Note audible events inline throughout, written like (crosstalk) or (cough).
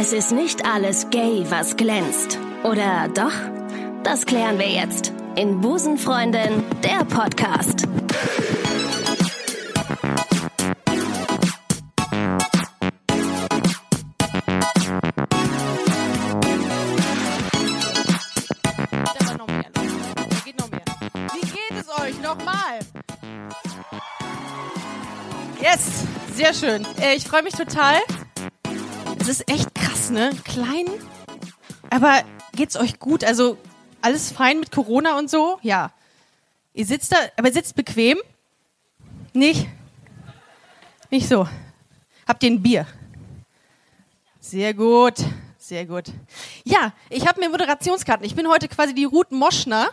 Es ist nicht alles gay, was glänzt. Oder doch? Das klären wir jetzt in Busenfreundin, der Podcast. Yes, sehr schön. Äh, ich freue mich total. Es ist echt ne? Klein. Aber geht's euch gut? Also alles fein mit Corona und so? Ja. Ihr sitzt da, aber sitzt bequem? Nicht? Nicht so. Habt ihr ein Bier? Sehr gut, sehr gut. Ja, ich habe mir Moderationskarten. Ich bin heute quasi die Ruth Moschner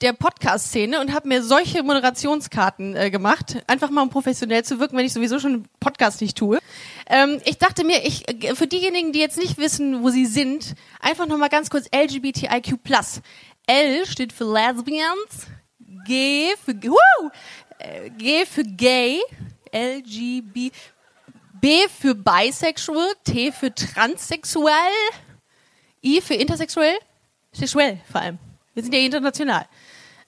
der Podcast-Szene und habe mir solche Moderationskarten äh, gemacht, einfach mal um professionell zu wirken, wenn ich sowieso schon einen Podcast nicht tue. Ähm, ich dachte mir, ich äh, für diejenigen, die jetzt nicht wissen, wo sie sind, einfach noch mal ganz kurz LGBTIQ+. L steht für Lesbians, G für woo, äh, G für Gay, LGB, B für Bisexual, T für Transsexuell, I für Intersexuell, sexuell vor allem. Wir sind ja international.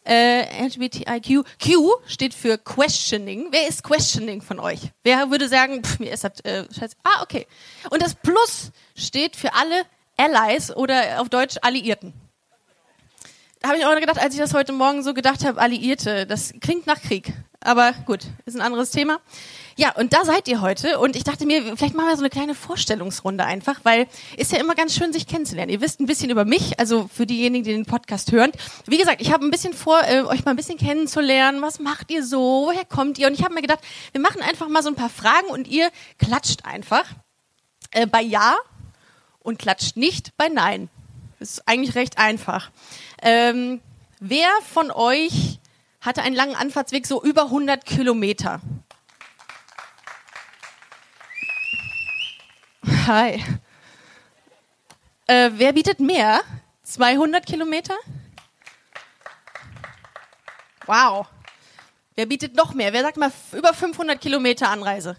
Äh, LGBTIQ. Q steht für Questioning. Wer ist Questioning von euch? Wer würde sagen, pff, mir ist das äh, scheiße. Ah, okay. Und das Plus steht für alle Allies oder auf Deutsch Alliierten. Da habe ich auch gedacht, als ich das heute Morgen so gedacht habe, Alliierte, das klingt nach Krieg. Aber gut, ist ein anderes Thema. Ja, und da seid ihr heute. Und ich dachte mir, vielleicht machen wir so eine kleine Vorstellungsrunde einfach, weil ist ja immer ganz schön, sich kennenzulernen. Ihr wisst ein bisschen über mich, also für diejenigen, die den Podcast hören. Wie gesagt, ich habe ein bisschen vor, äh, euch mal ein bisschen kennenzulernen. Was macht ihr so? Woher kommt ihr? Und ich habe mir gedacht, wir machen einfach mal so ein paar Fragen und ihr klatscht einfach äh, bei Ja und klatscht nicht bei Nein. Ist eigentlich recht einfach. Ähm, wer von euch hatte einen langen Anfahrtsweg, so über 100 Kilometer? Hi. Äh, wer bietet mehr? 200 Kilometer? Wow. Wer bietet noch mehr? Wer sagt mal über 500 Kilometer Anreise?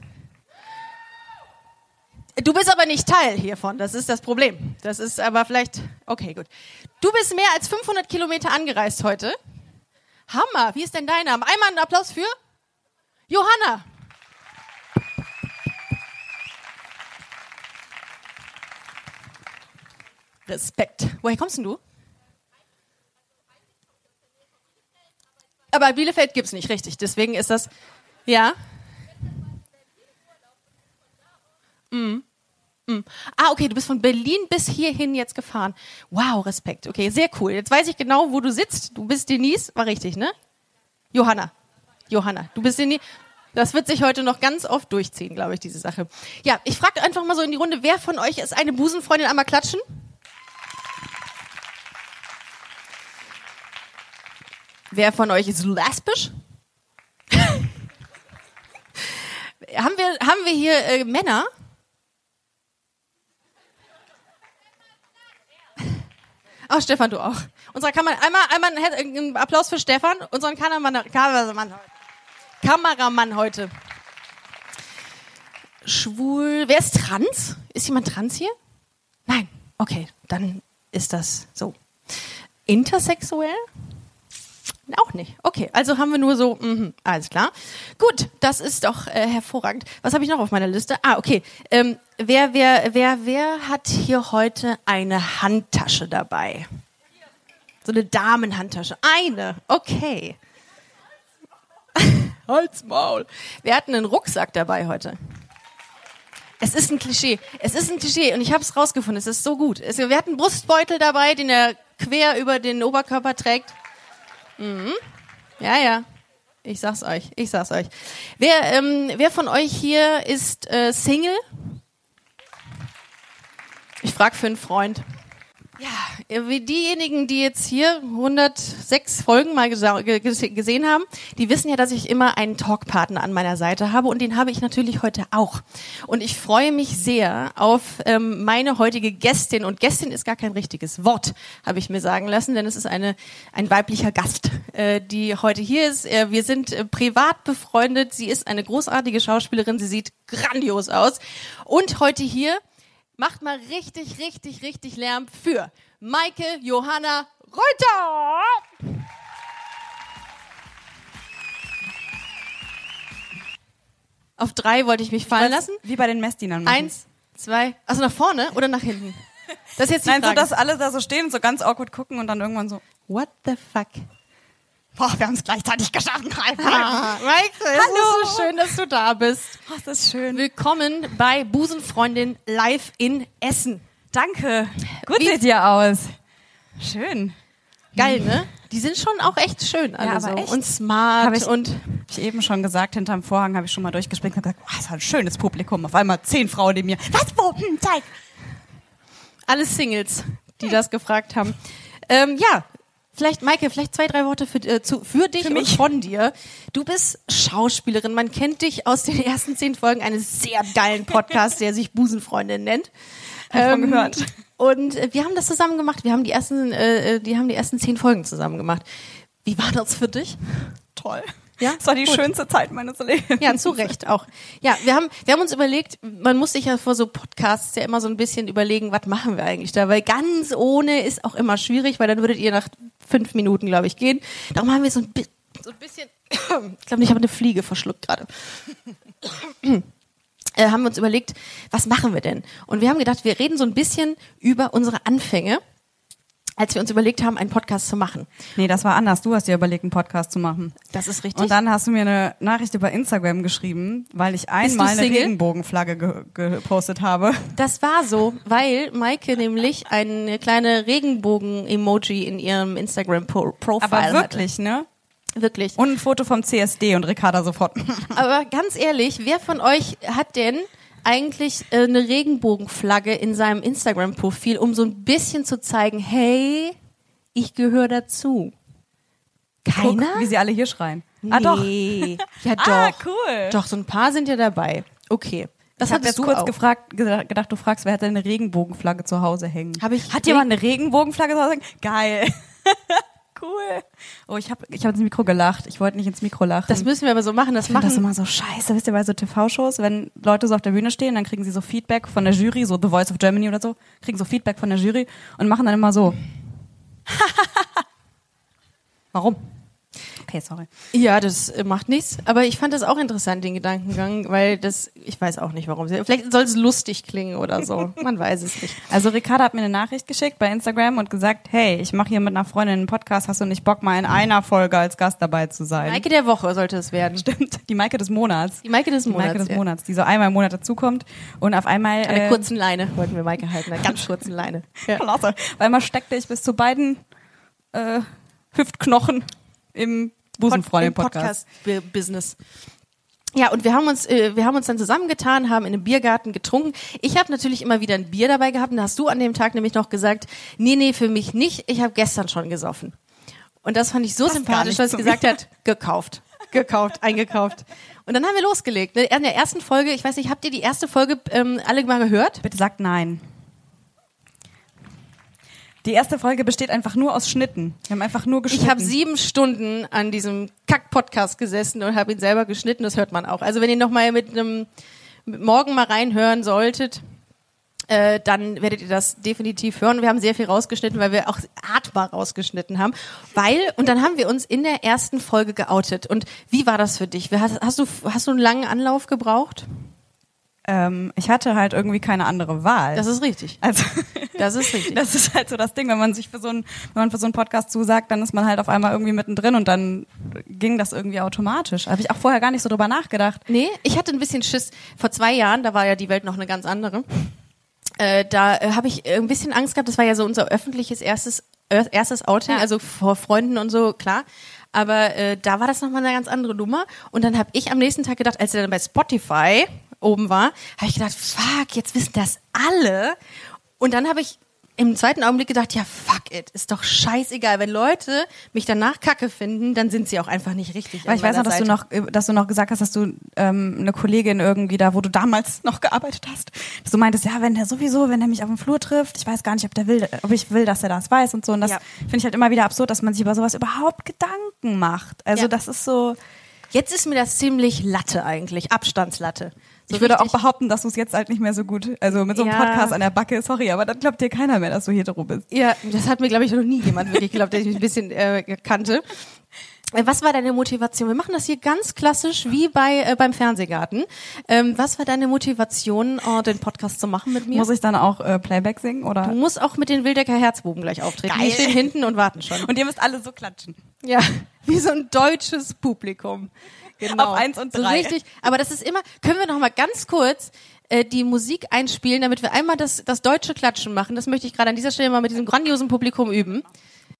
Du bist aber nicht Teil hiervon, das ist das Problem. Das ist aber vielleicht, okay, gut. Du bist mehr als 500 Kilometer angereist heute. Hammer, wie ist denn dein Name? Einmal einen Applaus für Johanna. Respekt. Woher kommst denn du? Aber Bielefeld gibt's nicht, richtig. Deswegen ist das, ja. Mm. Mm. Ah, okay, du bist von Berlin bis hierhin jetzt gefahren. Wow, Respekt. Okay, sehr cool. Jetzt weiß ich genau, wo du sitzt. Du bist Denise, war richtig, ne? Johanna. Johanna, du bist Denise. Das wird sich heute noch ganz oft durchziehen, glaube ich, diese Sache. Ja, ich frage einfach mal so in die Runde, wer von euch ist eine Busenfreundin? Einmal klatschen. Wer von euch ist lesbisch? (laughs) haben wir haben wir hier äh, Männer? Ach, Stefan, du auch. Unser Kameramann, einmal, einmal einen Applaus für Stefan, unseren Kameramann, Kameramann, Kameramann heute. Schwul, wer ist trans? Ist jemand trans hier? Nein. Okay, dann ist das so. Intersexuell? Auch nicht. Okay, also haben wir nur so, mhm, alles klar. Gut, das ist doch äh, hervorragend. Was habe ich noch auf meiner Liste? Ah, okay. Ähm, wer, wer, wer, wer hat hier heute eine Handtasche dabei? So eine Damenhandtasche. Eine. Okay. (laughs) Halt's Maul. Wir hatten einen Rucksack dabei heute. Es ist ein Klischee. Es ist ein Klischee und ich habe es rausgefunden. Es ist so gut. Wir hatten einen Brustbeutel dabei, den er quer über den Oberkörper trägt. Mhm. Ja, ja. Ich sag's euch. Ich sag's euch. Wer, ähm, wer von euch hier ist äh, Single? Ich frag für einen Freund. Ja, wie diejenigen, die jetzt hier 106 Folgen mal gesehen haben, die wissen ja, dass ich immer einen Talkpartner an meiner Seite habe und den habe ich natürlich heute auch. Und ich freue mich sehr auf ähm, meine heutige Gästin und Gästin ist gar kein richtiges Wort, habe ich mir sagen lassen, denn es ist eine ein weiblicher Gast, äh, die heute hier ist. Äh, wir sind äh, privat befreundet. Sie ist eine großartige Schauspielerin. Sie sieht grandios aus und heute hier Macht mal richtig, richtig, richtig Lärm für Maike Johanna Reuter. Auf drei wollte ich mich fallen lassen. Wie bei den Messdienern. machen. Eins, zwei, also nach vorne oder nach hinten? Das ist jetzt die Nein, so Frage. dass alle da so stehen und so ganz awkward gucken und dann irgendwann so, What the fuck? Boah, wir haben es gleichzeitig geschafft. Ah, es Hallo. ist so schön, dass du da bist. Oh, das ist schön. Willkommen bei Busenfreundin live in Essen. Danke. Gut Wie- seht ihr aus. Schön. Geil, ne? Die sind schon auch echt schön alle Ja, so. echt. Und smart Hab ich- und Hab ich eben schon gesagt, hinterm Vorhang habe ich schon mal durchgespringt und gesagt, oh, das war ein schönes Publikum. Auf einmal zehn Frauen neben mir. Was, wo, hm, zeig. alle Singles, die das gefragt haben. Ähm, ja, vielleicht, Maike, vielleicht zwei, drei Worte für, äh, zu, für dich Für und von dir. Du bist Schauspielerin. Man kennt dich aus den ersten zehn Folgen eines sehr geilen Podcasts, der sich Busenfreundin nennt. Ähm, Hab von gehört. Und wir haben das zusammen gemacht. Wir haben die ersten, äh, äh, die haben die ersten zehn Folgen zusammen gemacht. Wie war das für dich? Toll. Ja? Das war die Gut. schönste Zeit meines Lebens. Ja, zu Recht auch. Ja, wir haben, wir haben uns überlegt, man muss sich ja vor so Podcasts ja immer so ein bisschen überlegen, was machen wir eigentlich da? Weil ganz ohne ist auch immer schwierig, weil dann würdet ihr nach fünf Minuten, glaube ich, gehen. Darum haben wir so ein, bi so ein bisschen, (coughs) ich glaube, ich habe eine Fliege verschluckt gerade. (coughs) Äh, haben wir uns überlegt, was machen wir denn? Und wir haben gedacht, wir reden so ein bisschen über unsere Anfänge, als wir uns überlegt haben, einen Podcast zu machen. Nee, das war anders. Du hast dir überlegt, einen Podcast zu machen. Das ist richtig. Und dann hast du mir eine Nachricht über Instagram geschrieben, weil ich einmal eine? Regenbogenflagge ge gepostet habe. Das war so, weil Maike nämlich eine kleine Regenbogen-Emoji in ihrem Instagram-Profile Aber wirklich, ne? hatte. Wirklich. Und ein Foto vom CSD und Ricarda sofort. Aber ganz ehrlich, wer von euch hat denn eigentlich äh, eine Regenbogenflagge in seinem Instagram-Profil, um so ein bisschen zu zeigen, hey, ich gehöre dazu? Keiner? Guck, wie sie alle hier schreien. Ah, doch. Nee. (laughs) Ja, doch. Ah, cool. Doch, so ein paar sind ja dabei. Okay. Das Ich habe jetzt du kurz auch. gefragt, ge- gedacht, du fragst, wer hat denn eine Regenbogenflagge zu Hause hängen? Hab ich- hat jemand eine Regenbogenflagge zu Hause hängen? Geil. (laughs) cool. Oh, ich habe ich hab ins Mikro gelacht. Ich wollte nicht ins Mikro lachen. Das müssen wir aber so machen. Das ich machen das immer so scheiße, wisst ihr, bei so TV-Shows, wenn Leute so auf der Bühne stehen, dann kriegen sie so Feedback von der Jury, so The Voice of Germany oder so, kriegen so Feedback von der Jury und machen dann immer so. (laughs) Warum? Okay, sorry. Ja, das äh, macht nichts. Aber ich fand das auch interessant, den Gedankengang, weil das, ich weiß auch nicht warum. Vielleicht soll es lustig klingen oder so. (laughs) Man weiß es nicht. Also Ricarda hat mir eine Nachricht geschickt bei Instagram und gesagt, hey, ich mache hier mit einer Freundin einen Podcast, hast du nicht Bock, mal in einer Folge als Gast dabei zu sein? Maike der Woche sollte es werden. Stimmt, die Maike des Monats. Die Maike des Die Monats. Maike des ja. Monats, die so einmal im Monat dazukommt und auf einmal... An der äh, kurzen Leine wollten wir Maike halten, einer ganz kurzen Leine. (laughs) Ja. Klasse. Auf einmal steckte ich bis zu beiden äh, Hüftknochen im Busenfreundin-Podcast. Podcast-Business. Ja, und wir haben uns, äh, wir haben uns dann zusammengetan, haben in einem Biergarten getrunken. Ich habe natürlich immer wieder ein Bier dabei gehabt. Und da hast du an dem Tag nämlich noch gesagt, nee, nee, für mich nicht. Ich habe gestern schon gesoffen. Und das fand ich so Passt sympathisch, dass sie gesagt hat, gekauft, gekauft, eingekauft. Und dann haben wir losgelegt. Ne? In der ersten Folge, ich weiß nicht, habt ihr die erste Folge ähm, alle mal gehört? Bitte sagt nein. Die erste Folge besteht einfach nur aus Schnitten. Wir haben einfach nur geschnitten. Ich habe sieben Stunden an diesem Kack-Podcast gesessen und habe ihn selber geschnitten. Das hört man auch. Also wenn ihr noch mal mit einem morgen mal reinhören solltet, äh, dann werdet ihr das definitiv hören. Wir haben sehr viel rausgeschnitten, weil wir auch atmbar rausgeschnitten haben. Weil und dann haben wir uns in der ersten Folge geoutet. Und wie war das für dich? Hast, hast du hast du einen langen Anlauf gebraucht? ähm, ich hatte halt irgendwie keine andere Wahl. Das ist richtig. also (laughs) Das ist richtig. das ist halt so das Ding, wenn man sich für so einen, wenn man für so einen Podcast zusagt, dann ist man halt auf einmal irgendwie mittendrin und dann ging das irgendwie automatisch. Habe ich auch vorher gar nicht so drüber nachgedacht. Nee, ich hatte ein bisschen Schiss. Vor zwei Jahren, da war ja die Welt noch eine ganz andere. Äh, da äh, habe ich ein bisschen Angst gehabt. Das war ja so unser öffentliches erstes äh, erstes Outing, Ja. also vor Freunden und so, klar. Aber äh, da war das nochmal eine ganz andere Nummer. Und dann habe ich am nächsten Tag gedacht, als er dann bei Spotify oben war, habe ich gedacht, fuck, jetzt wissen das alle. Und dann habe ich im zweiten Augenblick gedacht, ja, fuck it, ist doch scheißegal. Wenn Leute mich danach kacke finden, dann sind sie auch einfach nicht richtig. Weil ich weiß noch, dass du noch, äh, dass du noch gesagt hast, dass du ähm, eine Kollegin irgendwie da, wo du damals (laughs) noch gearbeitet hast, dass du meintest, ja, wenn der sowieso, wenn der mich auf dem Flur trifft, ich weiß gar nicht, ob der will, ob ich will, dass er das weiß und so. Und das Ja. finde ich halt immer wieder absurd, dass man sich über sowas überhaupt Gedanken macht. Also Ja. das ist so. Jetzt ist mir das ziemlich Latte eigentlich, Abstandslatte. Ich würde auch behaupten, dass du es jetzt halt nicht mehr so gut, also mit so einem Ja. Podcast an der Backe, sorry, aber dann glaubt dir keiner mehr, dass du hetero bist. Ja, das hat mir, glaube ich, noch nie jemand wirklich geglaubt, der mich ein bisschen äh, kannte. Äh, Was war deine Motivation? Wir machen das hier ganz klassisch wie bei äh, beim Fernsehgarten. Ähm, was war deine Motivation, äh, den Podcast zu machen mit mir? Muss ich dann auch äh, Playback singen du oder? musst auch mit den Wildecker Herzbuben gleich auftreten. Geil. Die stehen hinten und warten schon. Und ihr müsst alle so klatschen. Ja, wie so ein deutsches Publikum. Genau. Auf eins und So drei. richtig. Aber das ist immer, können wir noch mal ganz kurz äh, die Musik einspielen, damit wir einmal das, das deutsche Klatschen machen. Das möchte ich gerade an dieser Stelle mal mit diesem grandiosen Publikum üben.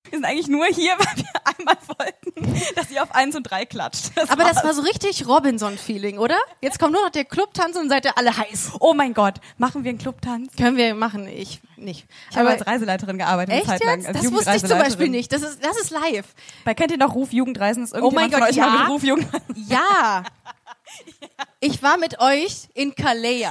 Wir sind eigentlich nur hier, (laughs) weil wir einmal wollten, dass ihr auf eins und drei klatscht. Das Aber das war's. war so richtig Robinson-Feeling, oder? Jetzt kommt nur noch der Clubtanz und seid ihr alle heiß. Oh mein Gott, machen wir einen Clubtanz? Können wir machen, ich nicht. Ich habe Aber als Reiseleiterin gearbeitet echt Zeit lang. Das wusste ich zum Beispiel nicht. Das ist, das ist live. Bei kennt ihr noch Ruf Jugendreisen? Ist Oh mein Gott, mal ja. mit Ruf Jugendreisen? Ja. (laughs) Ich war mit euch in Calais.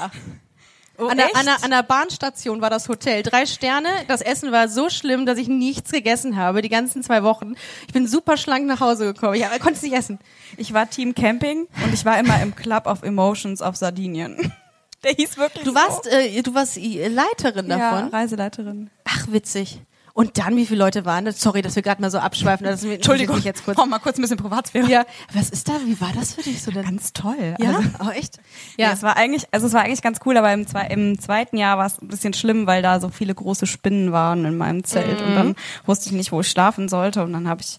Oh, An der, an, der, an der Bahnstation war das Hotel. Drei Sterne. Das Essen war so schlimm, dass ich nichts gegessen habe, die ganzen zwei Wochen. Ich bin super schlank nach Hause gekommen. Ich konnte es nicht essen. Ich war Team Camping und ich war immer im Club of Emotions auf Sardinien. (laughs) Der hieß wirklich Du warst, äh, du warst äh, Leiterin so. ja, davon. Reiseleiterin. Ach, witzig. Und dann, wie viele Leute waren das? Sorry, dass wir gerade mal so abschweifen. Das mir- mich jetzt kurz. Brauch mal kurz ein bisschen Privatsphäre. Ja, was ist da? Wie war das für dich so denn? Ganz toll. ja, Also, oh, echt? ja. Ja, es war eigentlich, also es war eigentlich ganz cool, aber im, zwei, im zweiten Jahr war es ein bisschen schlimm, weil da so viele große Spinnen waren in meinem Zelt und Mhm. dann wusste ich nicht, wo ich schlafen sollte und dann habe ich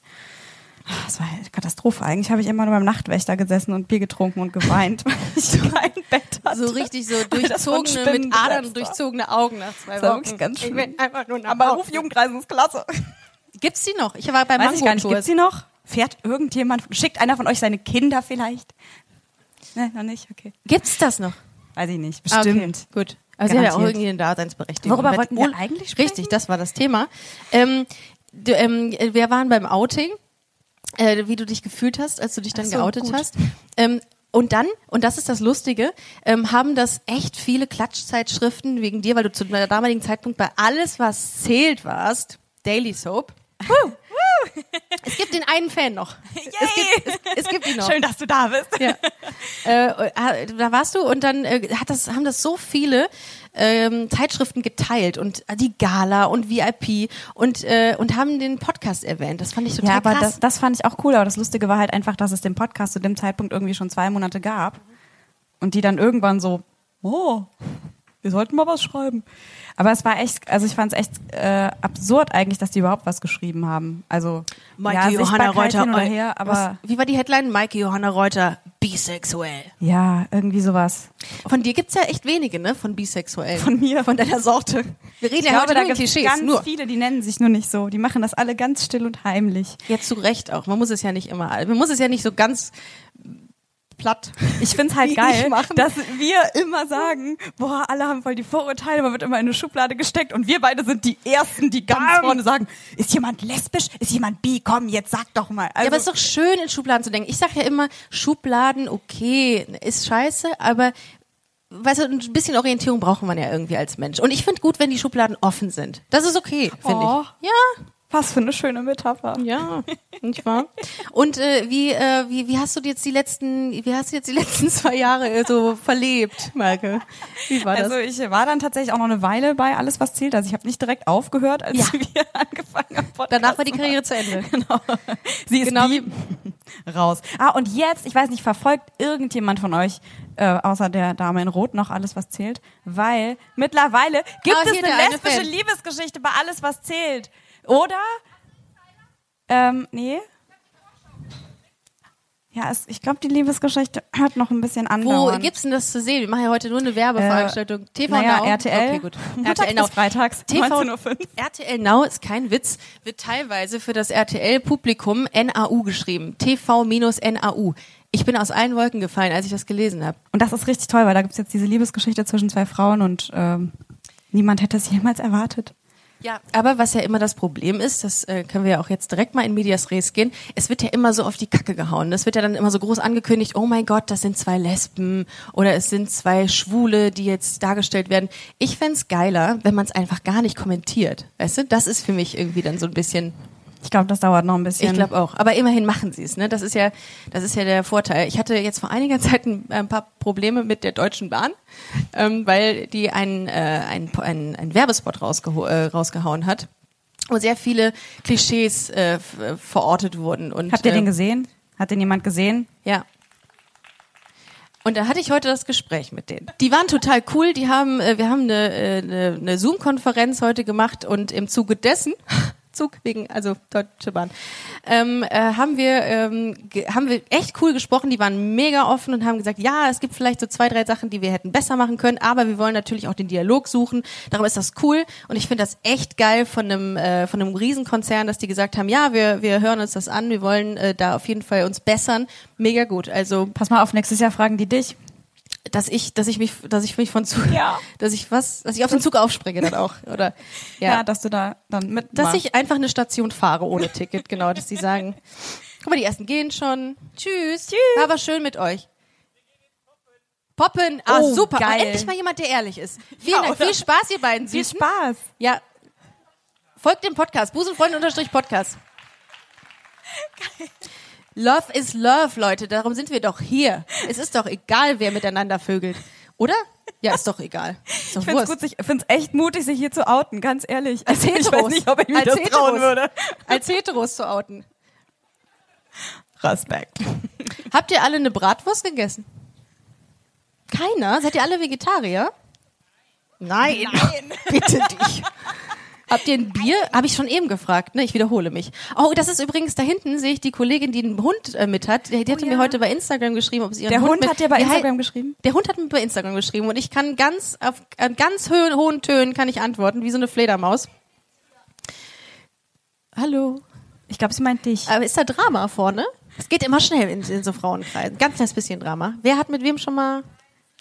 das war eine Katastrophe. Eigentlich habe ich immer nur beim Nachtwächter gesessen und Bier getrunken und geweint, (laughs) weil ich kein Bett hatte. so richtig so durchzogene, mit Adern durchzogene Augen nach zwei Das war Wochen. ganz Ich schlimm. will einfach nur nach Aber. Ruf Jugendreisen ist klasse. Gibt's die noch? Ich war beim Weiß ich gar nicht, gibt's sie noch? Fährt irgendjemand, schickt einer von euch seine Kinder vielleicht? Ne, noch nicht? Okay. Gibt's das noch? Weiß ich nicht, Ah, bestimmt. Okay, gut. Also sie hat ja auch irgendwie eine Daseinsberechtigung. Worüber wollten wir eigentlich sprechen? Richtig, das war das Thema. Ähm, ähm, wir waren beim Outing, äh, wie du dich gefühlt hast, als du dich dann so, geoutet gut. hast. Ähm, und dann, und das ist das Lustige, ähm, haben das echt viele Klatschzeitschriften wegen dir, weil du zu deinem damaligen Zeitpunkt bei alles, was zählt warst, Daily Soap. (laughs) es gibt den einen Fan noch. Es gibt, es, es gibt ihn noch. Schön, dass du da bist. Ja. äh, äh, da warst du und dann äh, hat das, haben das so viele ähm, Zeitschriften geteilt und äh, die Gala und VIP und, äh, und haben den Podcast erwähnt. Das fand ich total Ja, aber krass. das, das fand ich auch cool. Aber das Lustige war halt einfach, dass es den Podcast zu dem Zeitpunkt irgendwie schon zwei Monate gab. Und die dann irgendwann so, oh, wir sollten mal was schreiben. Aber es war echt, also ich fand es echt äh, absurd eigentlich, dass die überhaupt was geschrieben haben. Also Maike ja, Johanna Reuter. hin oder eu- her, aber was, wie war die Headline? Maike Johanna Reuter, bisexuell. ja, irgendwie sowas. Von dir gibt's ja echt wenige, ne? Von bisexuell. Von mir. Von deiner Sorte. Wir reden Ich ja glaube, heute da nur Klischees. ganz Nur. viele, die nennen sich nur nicht so. Die machen das alle ganz still und heimlich. Jetzt zu Recht auch. Man muss es ja nicht immer, man muss es ja nicht so ganz platt. Ich find's halt geil, machen. dass wir immer sagen, boah, alle haben voll die Vorurteile, man wird immer in eine Schublade gesteckt und wir beide sind die Ersten, die ganz Bam. vorne sagen, ist jemand lesbisch, ist jemand bi, komm, jetzt sag doch mal. Also, ja, aber es ist doch schön, in Schubladen zu denken. Ich sag ja immer, Schubladen, okay, ist scheiße, aber weißt du, ein bisschen Orientierung braucht man ja irgendwie als Mensch. Und ich finde gut, wenn die Schubladen offen sind. Das ist okay, finde Oh. ich. Ja, was für eine schöne Metapher. ja, nicht wahr? Und äh, wie, äh, wie, wie hast du jetzt die letzten, wie hast du jetzt die (laughs) letzten zwei Jahre äh, so verlebt, Maike? Wie war das? Also ich war dann tatsächlich auch noch eine Weile bei Alles, was zählt. Also ich habe nicht direkt aufgehört, als Ja. (laughs) wir angefangen haben. Podcast Danach war die Karriere zu Ende. (laughs) Genau. Sie ist Genau raus. Ah, und jetzt, ich weiß nicht, verfolgt irgendjemand von euch, äh, außer der Dame in Rot, noch alles, was zählt? Weil mittlerweile gibt Ah, es eine eine lesbische Fan. Liebesgeschichte bei alles, was zählt. Oder? Ähm, nee. Ja, es, ich glaube, die Liebesgeschichte hört noch ein bisschen Wo andauern. gibt's denn das zu sehen? Wir machen ja heute nur eine Werbeveranstaltung. TV naja, Now. RTL. Okay, gut. Montags RTL Now. freitags, TV 19.05 Uhr. RTL Now ist kein Witz, wird teilweise für das RTL-Publikum NAU geschrieben. TV-NAU. Ich bin aus allen Wolken gefallen, als ich das gelesen habe. Und das ist richtig toll, weil da gibt's jetzt diese Liebesgeschichte zwischen zwei Frauen und ähm, niemand hätte es jemals erwartet. Ja, aber was ja immer das Problem ist, das äh, können wir ja auch jetzt direkt mal in Medias Res gehen, es wird ja immer so auf die Kacke gehauen. Das wird ja dann immer so groß angekündigt, oh mein Gott, das sind zwei Lesben oder es sind zwei Schwule, die jetzt dargestellt werden. Ich fänd's geiler, wenn man es einfach gar nicht kommentiert. Weißt du, das ist für mich irgendwie dann so ein bisschen Ich glaube, das dauert noch ein bisschen. Ich glaube auch. Aber immerhin machen sie es. Ne? Das ist ja, das ist ja der Vorteil. Ich hatte jetzt vor einiger Zeit ein, ein paar Probleme mit der Deutschen Bahn, ähm, weil die einen äh, ein, ein, ein Werbespot rausgeho äh, rausgehauen hat, wo sehr viele Klischees äh, verortet wurden. Und, Habt ihr den äh, gesehen? Hat den jemand gesehen? Ja. Und da hatte ich heute das Gespräch mit denen. Die waren total cool. Die haben, äh, wir haben eine, äh, eine, eine Zoom-Konferenz heute gemacht und im Zuge dessen Zug wegen, also Deutsche Bahn, ähm, äh, haben wir ähm, haben wir echt cool gesprochen. Die waren mega offen und haben gesagt, ja, es gibt vielleicht so zwei, drei Sachen, die wir hätten besser machen können, aber wir wollen natürlich auch den Dialog suchen. Darum ist das cool und ich finde das echt geil von einem äh, von einem Riesenkonzern, dass die gesagt haben, ja, wir wir hören uns das an, wir wollen äh, da auf jeden Fall uns bessern. Mega gut. Also Pass mal auf, nächstes Jahr fragen die dich. Dass ich, dass ich mich, dass ich mich von Zug, Ja. (laughs) dass ich was, dass ich auf den Zug aufspringe dann auch, oder (laughs) Ja, ja, dass du da dann mit. dass ich einfach eine Station fahre ohne Ticket, genau, dass die sagen, (laughs) guck mal, die ersten gehen schon, tschüss, Tschüss. war aber schön mit euch. Poppen, ah Oh, super, geil. endlich mal jemand, der ehrlich ist. Vielen Ja, Dank, oder? viel Spaß ihr beiden viel Süßen. Spaß. Ja, folgt dem Podcast, Busenfreunde unterstrich Podcast. Love is love, Leute. Darum sind wir doch hier. Es ist doch egal, wer miteinander vögelt. Oder? Ja, ist doch egal. Ist doch Ich finde es Wurst. gut, ich finde es echt mutig, sich hier zu outen, ganz ehrlich. Als ich weiß Heteros. nicht, ob ich mich Als das trauen Heteros. würde. Als Heteros zu outen. Respekt. Habt ihr alle eine Bratwurst gegessen? Keiner? Seid ihr alle Vegetarier? Nein. (laughs) Bitte dich. Habt ihr ein Bier? Habe ich schon eben gefragt, ne? Ich wiederhole mich. Oh, das ist übrigens da hinten, sehe ich die Kollegin, die einen Hund äh, mit hat. Die, die hatte ja. mir heute bei Instagram geschrieben, ob sie ihren Der Hund mit, hat dir bei Instagram geschrieben? Der Hund hat mir bei Instagram geschrieben und ich kann ganz auf an ganz hohen, hohen Tönen kann ich antworten, wie so eine Fledermaus. Hallo. Ich glaube, sie meint dich. Aber ist da Drama vorne? Es geht immer schnell in, in so Frauenkreisen. Ganz kleines bisschen Drama. Wer hat mit wem schon mal?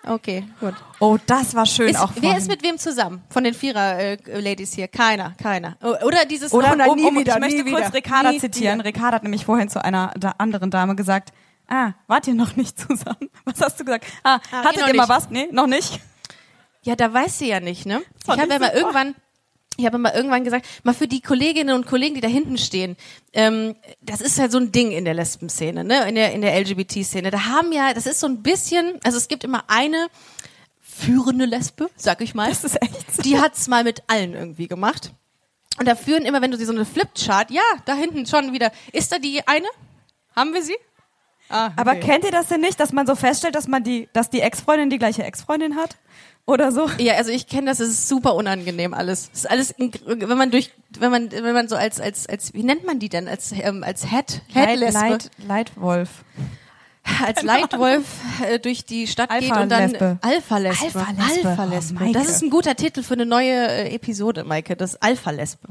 Okay, gut. Oh, das war schön Ist, auch wer ist mit wem zusammen? Von den Vierer-Ladies hier? Keiner, keiner. Oder dieses Oder um, nie um, wieder, ich möchte kurz wieder. Ricarda Nie zitieren. wieder. Ricarda hat nämlich vorhin zu einer da anderen Dame gesagt, ah, wart ihr noch nicht zusammen? (laughs) Was hast du gesagt? Ah, Ah, hattet eh noch ihr mal was? Nee, noch nicht. Ja, da weiß sie ja nicht, ne? Ich habe ja mal irgendwann, ich habe mal irgendwann gesagt, mal für die Kolleginnen und Kollegen, die da hinten stehen, ähm, das ist halt so ein Ding in der Lesben-Szene, ne? In der in der LGBT-Szene. Da haben ja, das ist so ein bisschen, also es gibt immer eine führende Lesbe, sag ich mal. Das ist echt so. Die hat's mal mit allen irgendwie gemacht. Und da führen immer, wenn du sie so eine Flipchart, ja, da hinten schon wieder. Ist da die eine? Haben wir sie? Ah, Aber okay. kennt ihr das denn nicht, dass man so feststellt, dass man die, dass die Ex-Freundin die gleiche Ex-Freundin hat? Oder so? Ja, also ich kenne das, es ist super unangenehm alles. Es ist alles, wenn man durch, wenn man, wenn man so als, als, als, wie nennt man die denn? Als, ähm, als Head, Head Leid, Lesbe, Leid, Leitwolf. als Leitwolf äh, durch die Stadt geht und dann Alpha-Lesbe. Alpha-Lesbe. Alpha-Lesbe. Oh, das ist ein guter Titel für eine neue äh, Episode, Maike, das Alpha-Lesbe.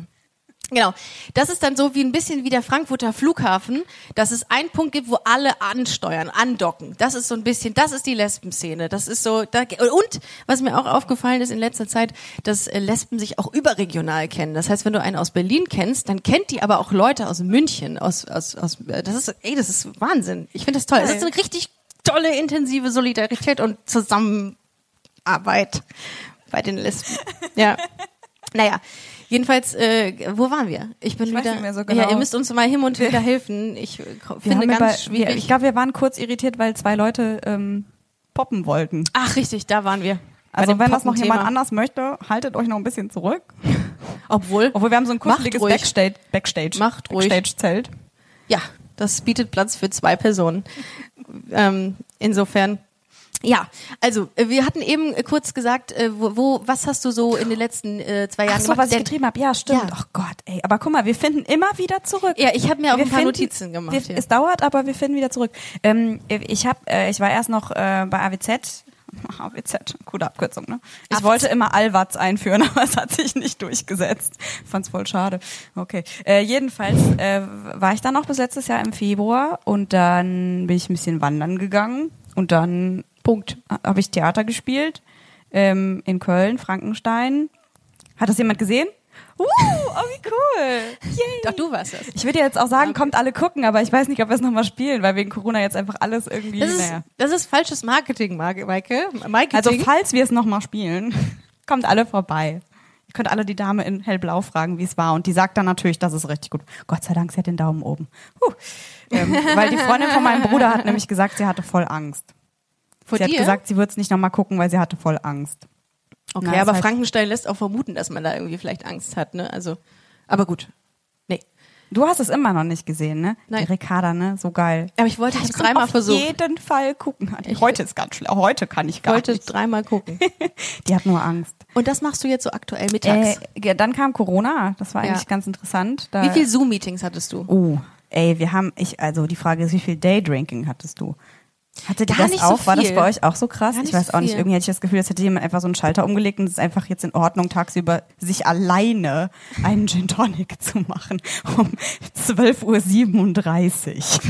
Genau. Das ist dann so wie ein bisschen wie der Frankfurter Flughafen, dass es einen Punkt gibt, wo alle ansteuern, andocken. Das ist so ein bisschen, das ist die Lesbenszene. Das ist so, da, und was mir auch aufgefallen ist in letzter Zeit, dass äh, Lesben sich auch überregional kennen. Das heißt, wenn du einen aus Berlin kennst, dann kennt die aber auch Leute aus München, aus, aus, aus, äh, das ist, ey, das ist Wahnsinn. Ich finde das toll. Das ist eine richtig tolle, intensive Solidarität und Zusammenarbeit bei den Lesben. (laughs) Ja. Naja, jedenfalls, äh, wo waren wir? Ich bin Ich wieder. so Ja, genau. ihr müsst uns mal hin und wieder helfen. Ich Wir finde ganz wir, schwierig. ich glaube, wir waren kurz irritiert, weil zwei Leute ähm, poppen wollten. Ach, richtig, da waren wir. Also wenn das noch jemand anders möchte, haltet euch noch ein bisschen zurück. (laughs) Obwohl, Obwohl wir haben so ein kuscheliges. Backstage, Backstage, Macht ruhig. Backstage-Zelt. ja, das bietet Platz für zwei Personen. ähm, insofern. Ja, also äh, wir hatten eben äh, kurz gesagt, äh, wo, wo, was hast du so in den letzten äh, zwei Jahren Ach so, gemacht? was ich getrieben habe. Ja, stimmt. Ja. Oh Gott, ey. Aber guck mal, wir finden immer wieder zurück. Ja, ich habe mir auch Wir ein paar finden- Notizen gemacht. Wir, hier. Es dauert, aber wir finden wieder zurück. Ähm, ich hab, äh, ich war erst noch äh, bei AWZ. AWZ, (laughs) coole Abkürzung, ne? Ich AWZ. wollte immer Allwatz einführen, (laughs) aber es hat sich nicht durchgesetzt. Fand's voll schade. Okay. Äh, jedenfalls äh, war ich dann noch bis letztes Jahr im Februar und dann bin ich ein bisschen wandern gegangen und dann Punkt habe ich Theater gespielt ähm, in Köln, Frankenstein. Hat das jemand gesehen? Uh, oh wie cool. Doch, du warst das. Ich würde jetzt auch sagen, kommt alle gucken, aber ich weiß nicht, ob wir es nochmal spielen, weil wegen Corona jetzt einfach alles irgendwie. Das ist, naja. das ist falsches Marketing, Mar- Maike. Marketing. Also falls wir es nochmal spielen, (laughs) kommt alle vorbei. Ihr könnt alle die Dame in hellblau fragen, wie es war. Und die sagt dann natürlich, das ist richtig gut. Gott sei Dank, sie hat den Daumen oben. Huh. Ähm, weil die Freundin von meinem Bruder hat (laughs) nämlich gesagt, sie hatte voll Angst. Vor sie dir? hat gesagt, sie würde es nicht nochmal gucken, weil sie hatte voll Angst. okay, Na, aber Frankenstein lässt auch vermuten, dass man da irgendwie vielleicht Angst hat, ne? Also, aber gut. Nee. Du hast es immer noch nicht gesehen, ne? Nein. Die Ricarda, ne? So geil. Aber ich wollte es Ich dreimal auf versuchen. jeden Fall gucken. Heute ist ganz schlimm. Heute kann ich Ich gar wollte nicht. dreimal gucken. (laughs) Die hat nur Angst. Und das machst du jetzt so aktuell mittags. Äh, ja, dann kam Corona. Das war Ja. eigentlich ganz interessant. Da, Wie viel Zoom-Meetings hattest du? Oh, ey, wir haben, ich, also die Frage ist, wie viel Daydrinking hattest du? Hattet ihr Gar das nicht so auch? War das bei euch auch so krass? Ich weiß so auch nicht. Irgendwie hätte ich das Gefühl, als hätte jemand einfach so einen Schalter umgelegt und es ist einfach jetzt in Ordnung, tagsüber sich alleine einen Gin Tonic zu machen. Um 12.37 Uhr.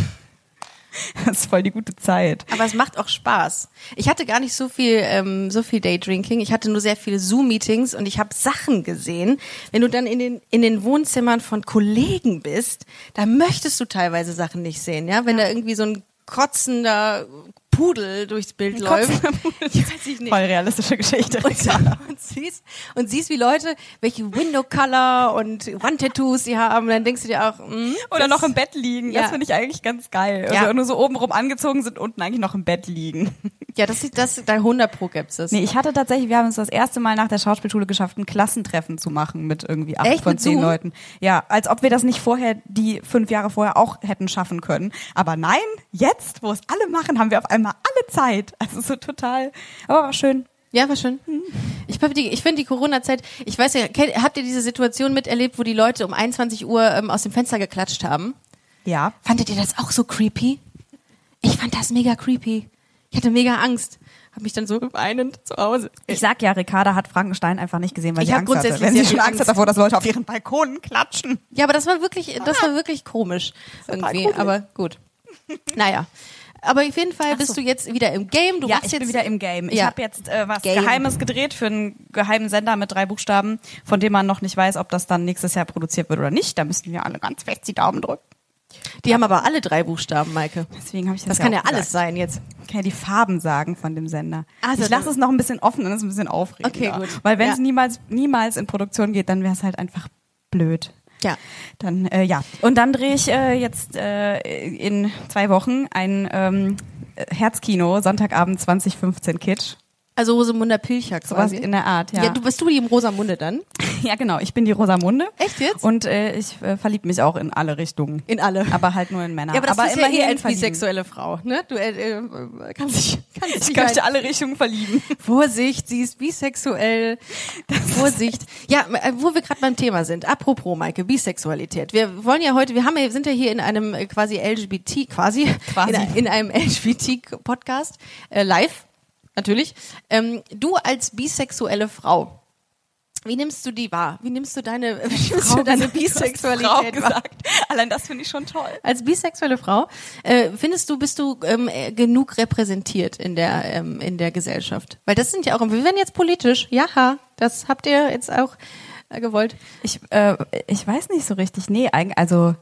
(laughs) Das ist voll die gute Zeit. Aber es macht auch Spaß. Ich hatte gar nicht so viel, ähm, so viel Daydrinking. Ich hatte nur sehr viele Zoom-Meetings und ich habe Sachen gesehen. Wenn du dann in den in den Wohnzimmern von Kollegen bist, da möchtest du teilweise Sachen nicht sehen, ja. Wenn da irgendwie so ein kotzender Pudel durchs Bild läuft. (laughs) (laughs) Weiß ich nicht. Voll realistische Geschichte. Und, (laughs) und, siehst, und siehst, wie Leute, welche Window Color und Wandtattoos sie haben, dann denkst du dir auch, mm, Oder das- noch im Bett liegen. Ja. Das finde ich eigentlich ganz geil. Ja. Also nur so obenrum angezogen sind, unten eigentlich noch im Bett liegen. Ja, das sieht das da 100 pro gibt's das. Nee, ich hatte tatsächlich, wir haben es das erste Mal nach der Schauspielschule geschafft, ein Klassentreffen zu machen mit irgendwie acht Echt? von zehn Zoom? Leuten. Ja, als ob wir das nicht vorher, die fünf Jahre vorher auch hätten schaffen können. Aber nein, jetzt, wo es alle machen, haben wir auf einmal alle Zeit. Also so total, aber war schön. Ja, war schön. Ich, find die- ich finde die Corona-Zeit, ich weiß ja, habt ihr diese Situation miterlebt, wo die Leute um 21 Uhr ähm, aus dem Fenster geklatscht haben? Ja. Fandet ihr das auch so creepy? Ich fand das mega creepy. Ich hatte mega Angst. Hab mich dann so weinend zu Hause. Ich sag ja, Ricarda hat Frankenstein einfach nicht gesehen, weil Ich sie Angst hatte. grundsätzlich Wenn sehr sie schon Angst Angst. hat davor, dass Leute auf ihren Balkonen klatschen. Ja, aber das war wirklich, das war wirklich komisch irgendwie. Aber gut. Naja. Aber auf jeden Fall bist du jetzt wieder im Game. Du ja, machst ich jetzt bin wieder im Game. Ich Ja. habe jetzt äh, was Game. Geheimes gedreht für einen geheimen Sender mit drei Buchstaben, von dem man noch nicht weiß, ob das dann nächstes Jahr produziert wird oder nicht. Da müssten wir alle ganz fest die Daumen drücken. Die haben aber alle drei Buchstaben, Maike. Deswegen habe ich das, Das kann ja auch alles gesagt. sein jetzt. Ich kann ja die Farben sagen von dem Sender. Also ich lasse es noch ein bisschen offen, ist es ein bisschen aufregender. Okay, gut. Weil wenn Ja. es niemals, niemals in Produktion geht, dann wäre es halt einfach blöd. Ja. Dann, äh, ja. Und dann drehe ich äh, jetzt äh, in zwei Wochen ein ähm, Herzkino, Sonntagabend 2015 Kitsch. Also Rosamunde Pilcher Sowas quasi. in der Art, ja. ja. du bist du die im Rosamunde dann? (laughs) Ja, genau. Ich bin die Rosamunde. Echt jetzt? Und äh, ich äh, verlieb mich auch in alle Richtungen. In alle. Aber halt nur in Männer. Ja, aber das ist ja immerhin eh als verlieben. bisexuelle Frau, ne? Du äh, äh, kannst dich, kannst Ich dich möchte halt- alle Richtungen verlieben. (laughs) Vorsicht, sie ist bisexuell. Vorsicht. Ja, äh, wo wir gerade beim Thema sind. Apropos, Maike, Bisexualität. Wir wollen ja heute, wir haben ja, sind ja hier in einem äh, quasi LGBT, quasi, Quasi. In, in einem LGBT-Podcast, äh, live, natürlich. Ähm, du als bisexuelle Frau, wie nimmst du die wahr? Wie nimmst du deine, (laughs) wie nimmst du deine Bisexualität wahr? gesagt. Allein das finde ich schon toll. Als bisexuelle Frau, äh, findest du, bist du ähm, äh, genug repräsentiert in der, ähm, in der Gesellschaft? Weil das sind ja auch, wir werden jetzt politisch, ja, das habt ihr jetzt auch äh, gewollt. Ich, äh, ich weiß nicht so richtig. Nee, eigentlich, also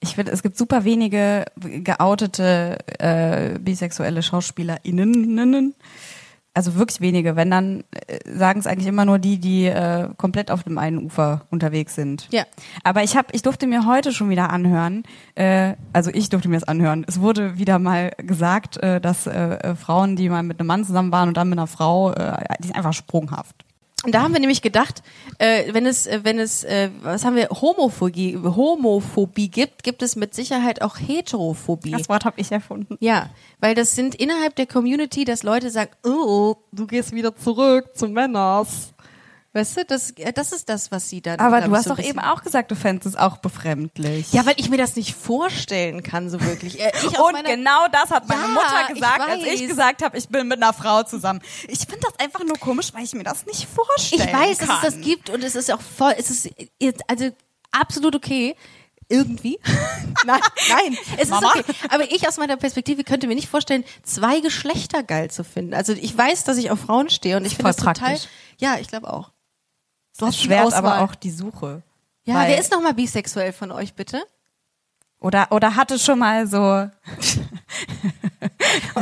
ich finde, es gibt super wenige geoutete äh, bisexuelle SchauspielerInnen. Also wirklich wenige. Wenn dann äh, sagen es eigentlich immer nur die, die äh, komplett auf dem einen Ufer unterwegs sind. Ja. Aber ich habe, ich durfte mir heute schon wieder anhören. Äh, also ich durfte mir das anhören. Es wurde wieder mal gesagt, äh, dass äh, äh, Frauen, die mal mit einem Mann zusammen waren und dann mit einer Frau, äh, die sind einfach sprunghaft. Und da haben wir nämlich gedacht, äh, wenn es, äh, wenn es, äh, was haben wir, Homophobie, Homophobie gibt, gibt es mit Sicherheit auch Heterophobie. Das Wort habe ich erfunden. Ja, weil das sind innerhalb der Community, dass Leute sagen, oh, du gehst wieder zurück zu Männers. Weißt du, das, äh, das ist das, was sie dann. Aber du ich, hast so doch eben auch gesagt, du fändest es auch befremdlich. Ja, weil ich mir das nicht vorstellen kann, so wirklich. Äh, Ich und genau das hat meine Ja, Mutter ich gesagt, als ich gesagt habe, ich bin mit einer Frau zusammen. Ich finde das einfach nur komisch, weil ich mir das nicht vorstellen Ich weiß, kann. dass es das gibt und es ist auch voll, es ist jetzt also absolut okay. Irgendwie. (laughs) nein, nein, es Mama? ist okay. Aber ich aus meiner Perspektive könnte mir nicht vorstellen, zwei Geschlechter geil zu finden. Also ich weiß, dass ich auf Frauen stehe und ich finde das total. praktisch. Ja, ich glaube auch. Du Es hast viel schwert Auswahl. aber auch die Suche. Ja, wer ist nochmal bisexuell von euch, bitte? Oder, oder hatte schon mal so,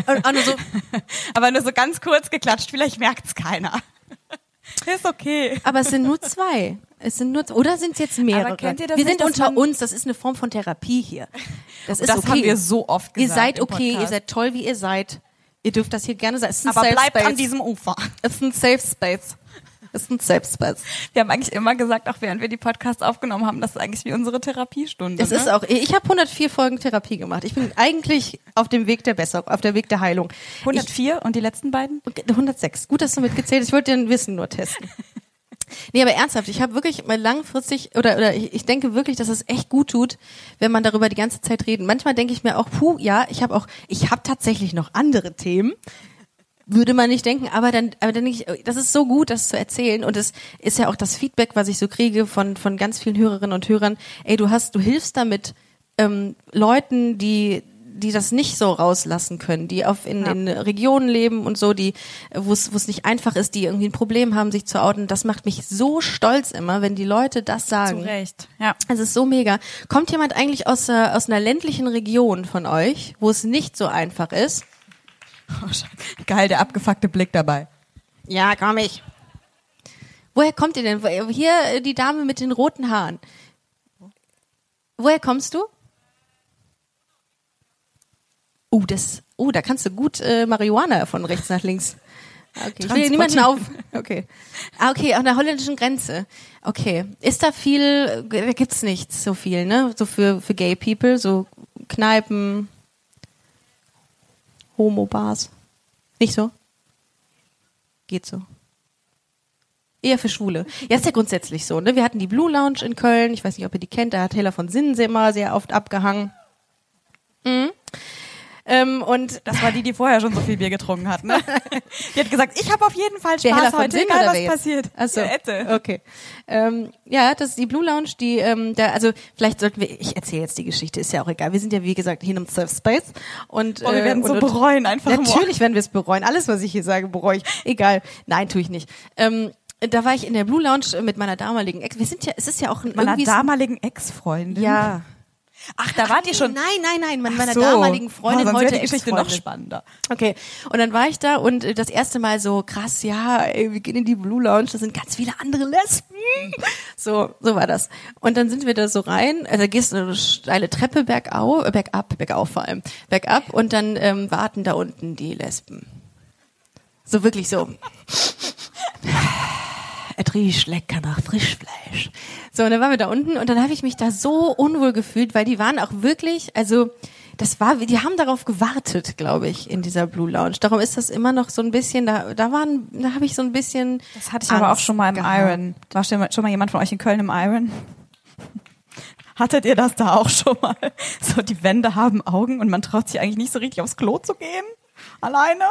Und, und so, (laughs) aber nur so ganz kurz geklatscht, vielleicht merkt's keiner. (laughs) Ist okay. Aber es sind nur zwei. Es sind nur, oder sind es jetzt mehrere? Aber kennt ihr das wir sind unter uns, das ist eine Form von Therapie hier. Das ist das okay. haben wir so oft Ihr gesagt seid im okay, ihr seid toll, wie ihr seid. Ihr dürft das hier gerne sein. Es Aber bleibt Space. an diesem Ufer. Es ist ein Safe Space. Ist ein Space. Wir haben eigentlich immer gesagt, auch während wir die Podcasts aufgenommen haben, das ist eigentlich wie unsere Therapiestunde. Es ne? ist auch, ich habe 104 Folgen Therapie gemacht. Ich bin eigentlich auf dem Weg der Besserung, auf der Weg der Heilung. 104 und die letzten beiden? Ich, 106. Gut, dass du mitgezählt hast. Ich wollte dein Wissen nur testen. (laughs) Nee, aber ernsthaft, ich habe wirklich mal langfristig oder oder ich, ich denke wirklich, dass es echt gut tut, wenn man darüber die ganze Zeit redet. Manchmal denke ich mir auch, puh, ja, ich habe auch ich habe tatsächlich noch andere Themen. Würde man nicht denken, aber dann, aber dann denke ich, das ist so gut, das zu erzählen. Und es ist ja auch das Feedback, was ich so kriege von, von ganz vielen Hörerinnen und Hörern. Ey, du hast, du hilfst damit ähm, Leuten, die, die das nicht so rauslassen können, die auf in, Ja. in Regionen leben und so, die, wo es, wo es nicht einfach ist, die irgendwie ein Problem haben, sich zu outen. Das macht mich so stolz immer, wenn die Leute das sagen. Zu Recht. Ja. Es ist so mega. Kommt jemand eigentlich aus, äh, aus einer ländlichen Region von euch, wo es nicht so einfach ist? Oh. (laughs) Geil, der abgefuckte Blick dabei. Ja, komm ich. Woher kommt ihr denn? Hier äh, die Dame mit den roten Haaren. Woher kommst du? Oh, das, oh, da kannst du gut äh, Marihuana von rechts nach links. (laughs) Okay. Ich will niemanden auf. (laughs) Okay. Ah, okay, an der holländischen Grenze. Okay. Ist da viel, da gibt's nichts so viel, ne? So für, für Gay People, so Kneipen, Homo-Bars. Nicht so? Geht so. Eher für Schwule. Ja, ist ja grundsätzlich so, ne? Wir hatten die Blue Lounge in Köln. Ich weiß nicht, ob ihr die kennt. Da hat Taylor von Sinnen immer sehr oft abgehangen. Mhm. Ähm, und Das war die, die vorher schon so viel Bier getrunken hat, ne? (laughs) Die hat gesagt, ich habe auf jeden Fall Spaß heute, Sinn egal was jetzt? passiert. Ach so. Ja. Okay. Ähm, ja, das ist die Blue Lounge, die, ähm, da, also vielleicht sollten wir, ich erzähle jetzt die Geschichte, ist ja auch egal. Wir sind ja wie gesagt hier im Safe Space und Oh, wir werden äh, so bereuen, einfach Natürlich werden wir es bereuen. Alles, was ich hier sage, bereue ich. Egal. Nein, tue ich nicht. Ähm, da war ich in der Blue Lounge mit meiner damaligen Ex. Wir sind ja, es ist ja auch ein Meiner damaligen Ex-Freundin. ja. Ach, da wart ihr schon. Nein, nein, nein, mit Ach meiner so. damaligen Freundin oh, heute die Geschichte noch spannender. Okay, und dann war ich da und äh, das erste Mal so krass, ja, ey, wir gehen in die Blue Lounge, da sind ganz viele andere Lesben. (laughs) So, so war das. Und dann sind wir da so rein, also da gehst du eine steile Treppe bergau, äh, bergab, bergauf vor allem, bergab und dann ähm, warten da unten die Lesben. So wirklich so. (laughs) Es riecht lecker nach Frischfleisch. So, und dann waren wir da unten und dann habe ich mich da so unwohl gefühlt, weil die waren auch wirklich, also das war, die haben darauf gewartet, glaube ich, in dieser Blue Lounge. Darum ist das immer noch so ein bisschen, da, da waren, da habe ich so ein bisschen. Das hatte ich aber auch Angst schon mal im gehabt. Iron. War schon schon mal jemand von euch in Köln im Iron? (laughs) Hattet ihr das da auch schon mal? So, die Wände haben Augen und man traut sich eigentlich nicht so richtig aufs Klo zu gehen? Alleine?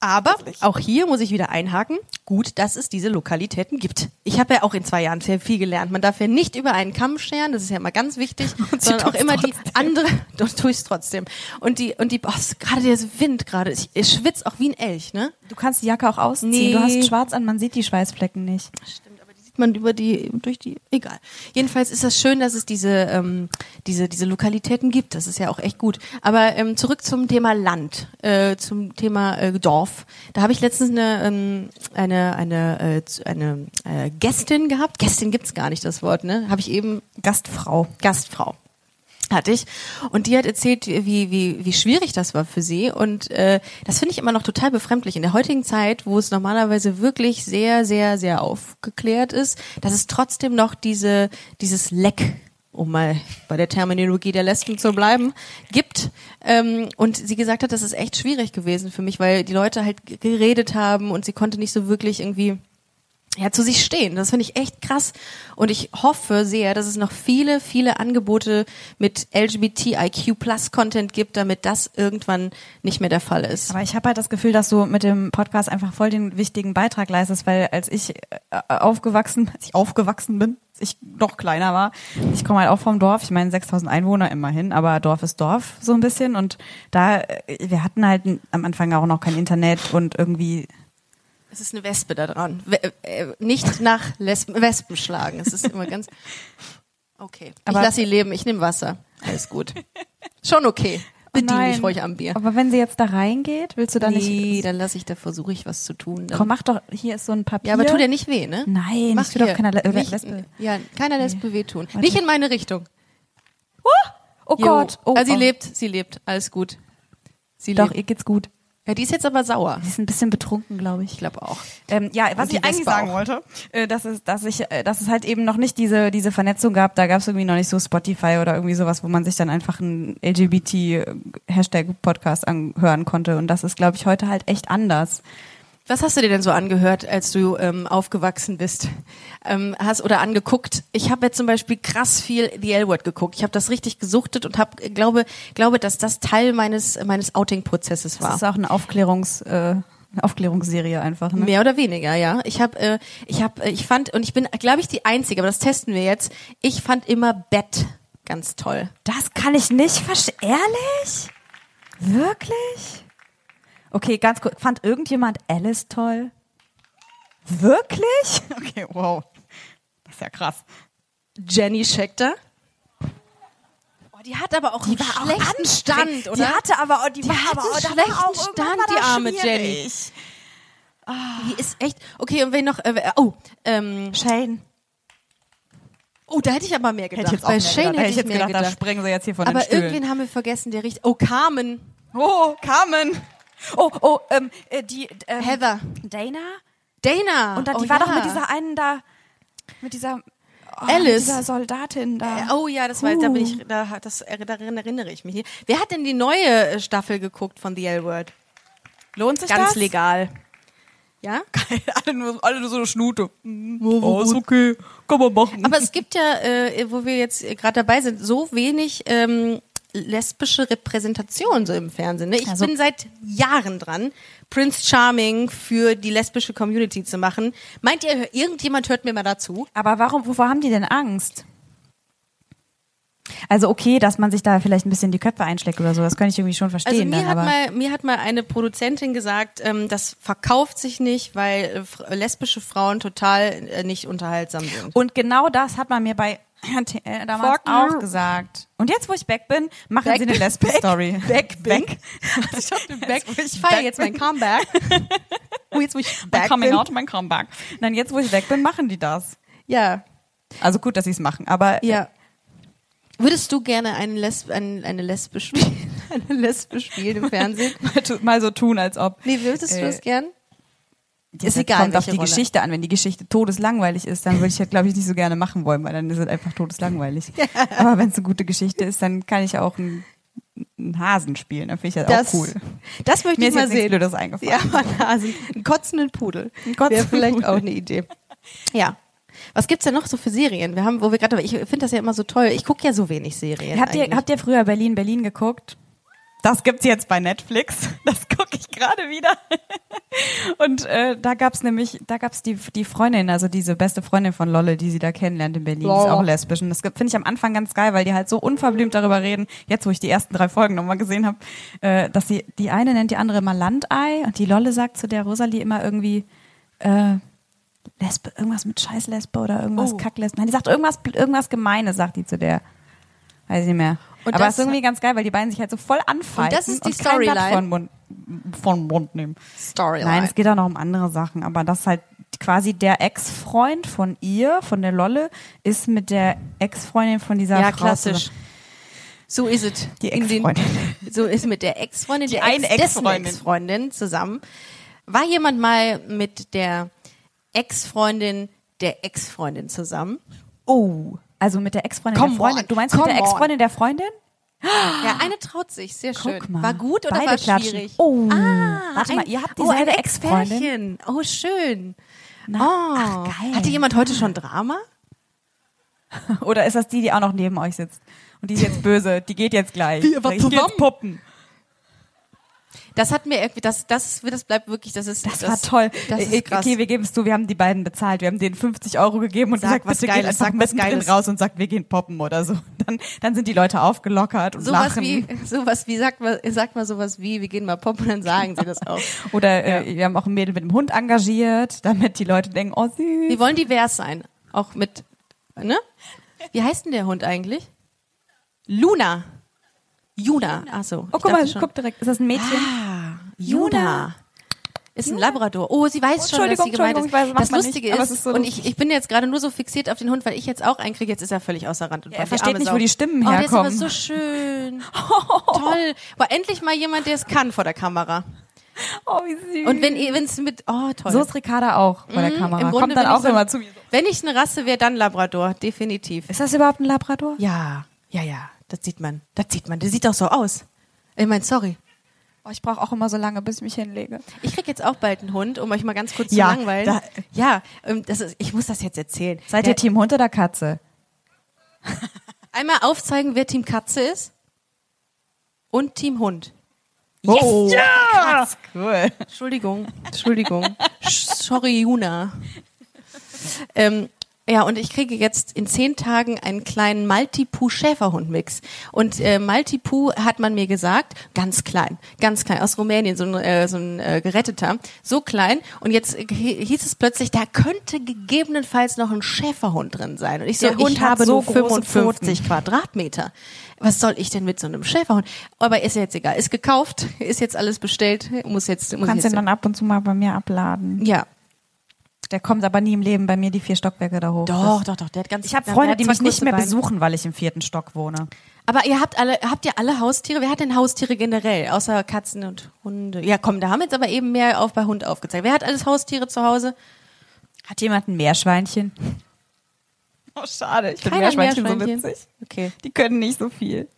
Aber auch hier muss ich wieder einhaken. Gut, dass es diese Lokalitäten gibt. Ich habe ja auch in zwei Jahren sehr viel gelernt. Man darf ja nicht über einen Kamm scheren, das ist ja immer ganz wichtig, (laughs) sondern auch immer die trotzdem. andere, doch tue ich trotzdem. Und die, und die, oh, gerade der Wind gerade, ich, ich schwitze auch wie ein Elch, ne? Du kannst die Jacke auch ausziehen. Nee. Du hast schwarz an, man sieht die Schweißflecken nicht. Stimmt, man über die, durch die, egal. Jedenfalls ist das schön, dass es diese, ähm, diese, diese Lokalitäten gibt. Das ist ja auch echt gut. Aber ähm, zurück zum Thema Land, äh, zum Thema äh, Dorf. Da habe ich letztens eine, ähm, eine, eine, äh, eine äh, Gästin gehabt. Gästin gibt's gar nicht, das Wort, ne? Habe ich eben Gastfrau. Gastfrau hatte ich. Und die hat erzählt, wie wie wie schwierig das war für sie. Und äh, das finde ich immer noch total befremdlich. In der heutigen Zeit, wo es normalerweise wirklich sehr sehr sehr aufgeklärt ist, dass es trotzdem noch diese dieses Leck um mal bei der Terminologie der Lesben zu bleiben, gibt. Ähm, und sie gesagt hat, das ist echt schwierig gewesen für mich, weil die Leute halt geredet haben und sie konnte nicht so wirklich irgendwie ja, zu sich stehen. Das finde ich echt krass. Und ich hoffe sehr, dass es noch viele, viele Angebote mit LGBTIQ Plus Content gibt, damit das irgendwann nicht mehr der Fall ist. Aber ich habe halt das Gefühl, dass du mit dem Podcast einfach voll den wichtigen Beitrag leistest, weil als ich äh, aufgewachsen, als ich aufgewachsen bin, ich noch kleiner war, ich komme halt auch vom Dorf, ich meine 6000 Einwohner immerhin, aber Dorf ist Dorf so ein bisschen und da, äh, wir hatten halt am Anfang auch noch kein Internet und irgendwie Es ist eine Wespe da dran. Äh, nicht nach Lesben Wespen schlagen. Es ist immer ganz. Okay. Aber- ich lasse sie leben, ich nehme Wasser. Alles gut. Schon okay. Bedien nein. dich ruhig am Bier. Aber wenn sie jetzt da reingeht, willst du dann nee, nicht. dann lasse ich, da versuche ich was zu tun. Dann. Komm, mach doch, hier ist so ein Papier. ja, aber tu dir nicht weh, ne? Nein, Mach ich tu doch keiner Le nicht, Lesbe. Ja, keiner Lesbe wehtun. Warte. Nicht in meine Richtung. Oh Jo. Gott. Oh, also sie oh. lebt, sie lebt, alles gut. Sie Doch, lebt. ihr geht's gut. Ja, die ist jetzt aber sauer. Sie ist ein bisschen betrunken, glaube ich. Ich glaube auch. Ähm, ja, was die ich eigentlich sagen auch. wollte, äh, dass es, dass ich, äh, dass es halt eben noch nicht diese diese Vernetzung gab. Da gab es irgendwie noch nicht so Spotify oder irgendwie sowas, wo man sich dann einfach einen LGBT Hashtag Podcast anhören konnte. Und das ist, glaube ich, heute halt echt anders. Was hast du dir denn so angehört, als du ähm, aufgewachsen bist? Ähm, hast oder angeguckt? Ich habe jetzt zum Beispiel krass viel The L-Word geguckt. Ich habe das richtig gesuchtet und habe glaube glaube, dass das Teil meines meines Outing-Prozesses war. Das ist auch eine Aufklärungs äh, Aufklärungsserie einfach. Ne? Mehr oder weniger, ja. Ich habe, äh, ich habe, äh, ich fand und ich bin, glaube ich, die einzige, aber das testen wir jetzt. Ich fand immer Bett ganz toll. Das kann ich nicht verstehen. Ehrlich? Wirklich? Okay, ganz kurz. Fand irgendjemand Alice toll? Wirklich? (laughs) Okay, wow. Das ist ja krass. Jenny Scheckter. Oh, die hat aber auch einen schlechten Stand, oder? Die hatte aber auch, die, Die war hatte aber auch, da schlechten war auch Stand, war die arme schwierig. Die ist echt. Okay, und wen noch? Äh, oh, ähm, Shane. oh, da hätte ich aber mehr gedacht. Hätte Bei mehr Shane hätte ich jetzt mehr gedacht, gedacht. da sprengen sie jetzt hier von den aber irgendwen haben wir vergessen, der richtig. Oh, Carmen. Oh, Carmen. Oh, oh, ähm, äh, die, ähm, Heather. Dana? Dana. Und dann, oh, die war ja. doch mit dieser einen da, mit dieser, oh, Alice. Mit dieser Soldatin da. Äh, Oh ja, das war, da bin ich, da, das, äh, daran erinnere ich mich. hier. Wer hat denn die neue Staffel geguckt von The L-Word? Lohnt sich Ganz das? legal. Ja? (laughs) alle, nur, alle nur so eine Schnute. Oh, ist okay. Kann man machen. Aber es gibt ja, äh, wo wir jetzt gerade dabei sind, so wenig ähm, lesbische Repräsentation so im Fernsehen. Ne? Ich Also- bin seit Jahren dran, Prince Charming für die lesbische Community zu machen. Meint ihr, irgendjemand hört mir mal dazu? Aber warum, wovor haben die denn Angst? Also okay, dass man sich da vielleicht ein bisschen die Köpfe einschlägt oder so, das kann ich irgendwie schon Also verstehen. mir dann, hat, mal, mir hat mal eine Produzentin gesagt, ähm, das verkauft sich nicht, weil äh, lesbische Frauen total äh, nicht unterhaltsam sind. und genau das hat man mir bei RTL damals Fuck auch you. gesagt. Und jetzt, wo ich back bin, machen Back sie eine Lesben-Story. (laughs) Back. Back. Ich, hab (laughs) den back, wo ich ich feiere jetzt mein Comeback. (laughs) oh, jetzt wo ich Mein back Coming bin. out, mein Comeback. Nein, jetzt, wo ich weg bin, machen die das. Ja, Also gut, dass sie es machen, aber ja. Würdest du gerne eine Lesbe, eine, eine Lesbe spielen? Eine Lesbe spielen im Fernsehen? mal, mal so tun, als ob. Nee, würdest du Äh, das gern? Das egal, kommt auf die Rolle. Geschichte an. Wenn die Geschichte todeslangweilig ist, dann würde ich ja, glaube ich, nicht so gerne machen wollen, weil dann ist es einfach todeslangweilig. Aber wenn es eine gute Geschichte ist, dann kann ich auch einen, einen Hasen spielen. Dann finde ich das, Das, auch cool. das möchte Mir ich ist mal sehen. Blödes eingefallen. Ja, einen Hasen. Einen kotzenden Pudel. Einen kotzenden Wäre vielleicht Pudel. auch eine Idee. Ja. Was gibt's denn noch so für Serien? Wir haben, wo wir gerade, ich finde das ja immer so toll. Ich gucke ja so wenig Serien. Habt ihr, eigentlich. habt ihr früher Berlin, Berlin geguckt? Das gibt's jetzt bei Netflix. (laughs) Das gucke ich gerade wieder. (laughs) Und äh, da gab's nämlich, da gab's die die Freundin, also diese beste Freundin von Lolle, die sie da kennenlernt in Berlin, die ist auch lesbisch. Und das finde ich am Anfang ganz geil, weil die halt so unverblümt darüber reden. Jetzt, wo ich die ersten drei Folgen nochmal gesehen habe, äh, dass sie die eine nennt die andere immer Landei und die Lolle sagt zu der Rosalie immer irgendwie äh, Lesbe, irgendwas mit Scheißlesbe oder irgendwas Oh. Kacklesbe. Nein, die sagt irgendwas, irgendwas Gemeines, sagt die zu der. Weiß ich nicht mehr. Und Aber das- es ist irgendwie ganz geil, weil die beiden sich halt so voll anfallen. Und das ist die Storyline? Von Mund, von Mund nehmen. Storyline. Nein, es geht auch noch um andere Sachen, aber das ist halt quasi der Ex-Freund von ihr, von der Lolle, ist mit der Ex-Freundin von dieser ja, Frau klassisch. zusammen. So ist es. Die Ex-Freundin. (laughs) So ist mit der Ex-Freundin, Die der eine Ex Ex-Freundin. Ex-Freundin zusammen. War jemand mal mit der Ex-Freundin der Ex-Freundin zusammen? Oh, also mit der Ex-Freundin der Freundin. on, Du meinst mit come der on. Ex-Freundin der Freundin? Ja, eine traut sich, sehr schön. Guck mal. War gut oder Beide war klatschen. schwierig? Oh, ah, warte ein- mal, ihr habt oh, dieselbe ein Ex-Freundin? Oh, schön. Na, oh, ach, geil. Hatte jemand heute schon Drama? (laughs) Oder ist das die, die auch noch neben euch sitzt? Und die ist jetzt böse, die geht jetzt gleich. Wir waren ich geh jetzt zusammen. puppen. Das hat mir irgendwie, das, das, das bleibt wirklich, das ist, Das, war toll. Das Äh, ist krass. Okay, wir geben es zu, wir haben die beiden bezahlt. Wir haben denen 50 Euro gegeben und Sag gesagt, was bitte Geiles, geht einfach sag was Geiles. raus und sagt, wir gehen poppen oder so. (laughs) Dann, dann sind die Leute aufgelockert und sowas lachen. wie, sowas wie, sagt mal, sagt mal sowas wie, wir gehen mal poppen und dann sagen sie das auch. (laughs) Oder äh, wir haben auch ein Mädel mit dem Hund engagiert, damit die Leute denken, oh süß. Wir wollen divers sein. Auch mit, ne? Wie heißt denn der Hund eigentlich? Luna. Juna. Achso. Oh, guck mal, guck direkt. Ist das ein Mädchen? Ah, Juna. Ist ein Labrador. Oh, sie weiß schon, was Entschuldigung, sie gemeint ist. Weiß, das Lustige nicht, ist, ist so und ich, ich bin jetzt gerade nur so fixiert auf den Hund, weil ich jetzt auch einen kriege. Jetzt ist er völlig außer Rand und Er Band. Die versteht nicht, wo die Stimmen oh, herkommen. Der ist aber so schön. (laughs) Toll. Aber endlich mal jemand, der es kann vor der Kamera. Oh, wie süß. Und wenn es mit, oh toll. so ist Ricarda auch vor der Mhm, Kamera. im Grunde Kommt dann auch so- immer zu mir. wenn ich eine Rasse wäre, dann Labrador, definitiv. Ist das überhaupt ein Labrador? Ja, ja, ja. Das sieht man. Das sieht man. Der sieht doch so aus. Ich meine, sorry. Oh, ich brauche auch immer so lange, bis ich mich hinlege. Ich krieg jetzt auch bald einen Hund, um euch mal ganz kurz Ja, zu langweilen. da- ja, ähm, das ist, ich muss das jetzt erzählen. Seid Der- ihr Team Hund oder Katze? (laughs) Einmal aufzeigen, wer Team Katze ist und Team Hund. Oh, krass, cool. (laughs) Entschuldigung, Entschuldigung. Sch- Sorry, Juna. Ähm, ja, und ich kriege jetzt in zehn Tagen einen kleinen Maltipoo-Schäferhund-Mix. Und äh, Maltipoo hat man mir gesagt, ganz klein, ganz klein, aus Rumänien, so ein, äh, so ein äh, geretteter, so klein. Und jetzt hieß es plötzlich, da könnte gegebenenfalls noch ein Schäferhund drin sein. Und ich so, Der Hund ich habe so nur große 55 Quadratmeter. Was soll ich denn mit so einem Schäferhund? Aber ist ja jetzt egal. Ist gekauft, ist jetzt alles bestellt, muss jetzt, Du muss kannst jetzt ihn dann ab und zu mal bei mir abladen. ja, Der kommt aber nie im Leben bei mir die vier Stockwerke da hoch. Doch, doch, doch. Der hat ganz. Ich habe Freunde, die mich nicht mehr Beine. besuchen, weil ich im vierten Stock wohne. Aber ihr habt alle, habt ihr alle Haustiere? Wer hat denn Haustiere generell? Außer Katzen und Hunde. Ja, komm, da haben wir jetzt aber eben mehr auf bei Hund aufgezeigt. Wer hat alles Haustiere zu Hause? Hat jemand ein Meerschweinchen? Oh, schade. Ich finde Meerschweinchen, Meerschweinchen. so witzig. Okay. Die können nicht so viel.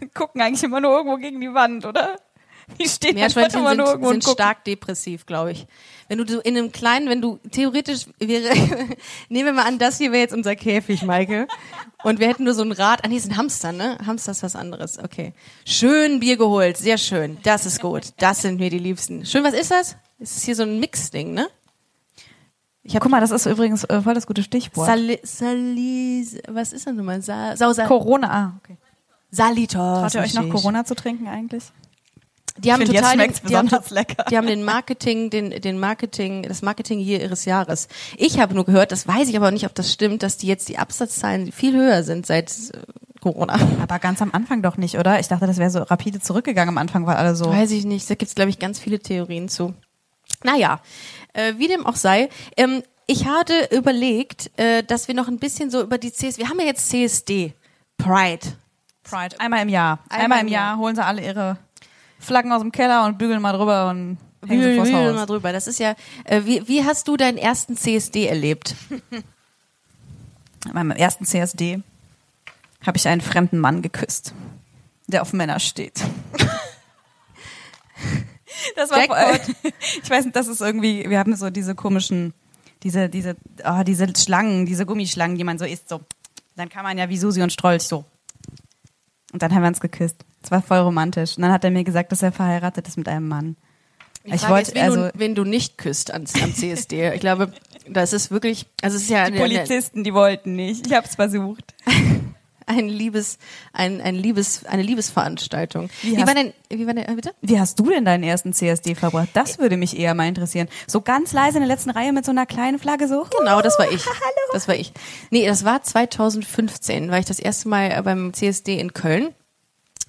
Die gucken eigentlich immer nur irgendwo gegen die Wand, oder? Die stehen Meerschweinchen immer nur sind, sind stark depressiv, glaube ich. Wenn du so in einem kleinen, wenn du theoretisch wäre, (laughs) nehmen wir mal an, das hier wäre jetzt unser Käfig, Maike. Und wir hätten nur so ein Rad. Ah, nee, ein Hamster, ne? Hamster ist was anderes. Okay. Schön Bier geholt. Sehr schön. Das ist gut. Das sind mir die Liebsten. Schön, was ist das? Es ist hier so ein Mix-Ding, ne? Ich hab Guck mal, das ist übrigens äh, voll das gute Stichwort. Sali, Salis, was ist das nochmal? Sa, Sausa, Corona, ah, okay. Salitos. Traut ihr euch noch. Corona zu trinken eigentlich? Die haben total, den, die haben, die haben den Marketing, den, den Marketing, das Marketing hier ihres Jahres. Ich habe nur gehört, das weiß ich aber nicht, ob das stimmt, dass die jetzt die Absatzzahlen viel höher sind seit äh, Corona. Aber ganz am Anfang doch nicht, oder? Ich dachte, das wäre so rapide zurückgegangen am Anfang, weil alle so. Weiß ich nicht. Da gibt's glaube ich, ganz viele Theorien zu. Naja, äh, wie dem auch sei. Ähm, ich hatte überlegt, äh, dass wir noch ein bisschen so über die CS, wir haben ja jetzt CSD, Pride. Pride. Einmal im Jahr. Einmal Einmal, im im Jahr holen sie alle ihre Flaggen aus dem Keller und bügeln mal drüber und hängen sie vors Haus. mal drüber. Das ist ja, äh, wie, wie hast du deinen ersten CSD erlebt? Meinem ersten CSD habe ich einen fremden Mann geküsst, der auf Männer steht. (laughs) Das war Jackpot. (laughs) ich weiß nicht, das ist irgendwie, wir haben so diese komischen, diese, diese, oh, diese Schlangen, diese Gummischlangen, die man so isst, so. Dann kann man ja wie Susi und Strolch so. Und dann haben wir uns geküsst. Das war voll romantisch. Und dann hat er mir gesagt, dass er verheiratet ist mit einem Mann. Ich Frage wollte, wen, also, du, wen du nicht küsst ans, am CSD. Ich glaube, das ist wirklich, also es ist ja die eine, Polizisten, die wollten nicht. Ich habe es versucht. (laughs) ein Liebes, ein, ein Liebes, eine Liebesveranstaltung. Wie Wie, hast- war denn, wie war denn, äh, bitte? Wie hast du denn deinen ersten CSD verbracht? Das würde mich eher mal interessieren. So ganz leise in der letzten Reihe mit so einer kleinen Flagge so. Genau, das war ich. (laughs) Hallo. Das war ich. Nee, das war 2015, war ich das erste Mal äh, beim CSD in Köln.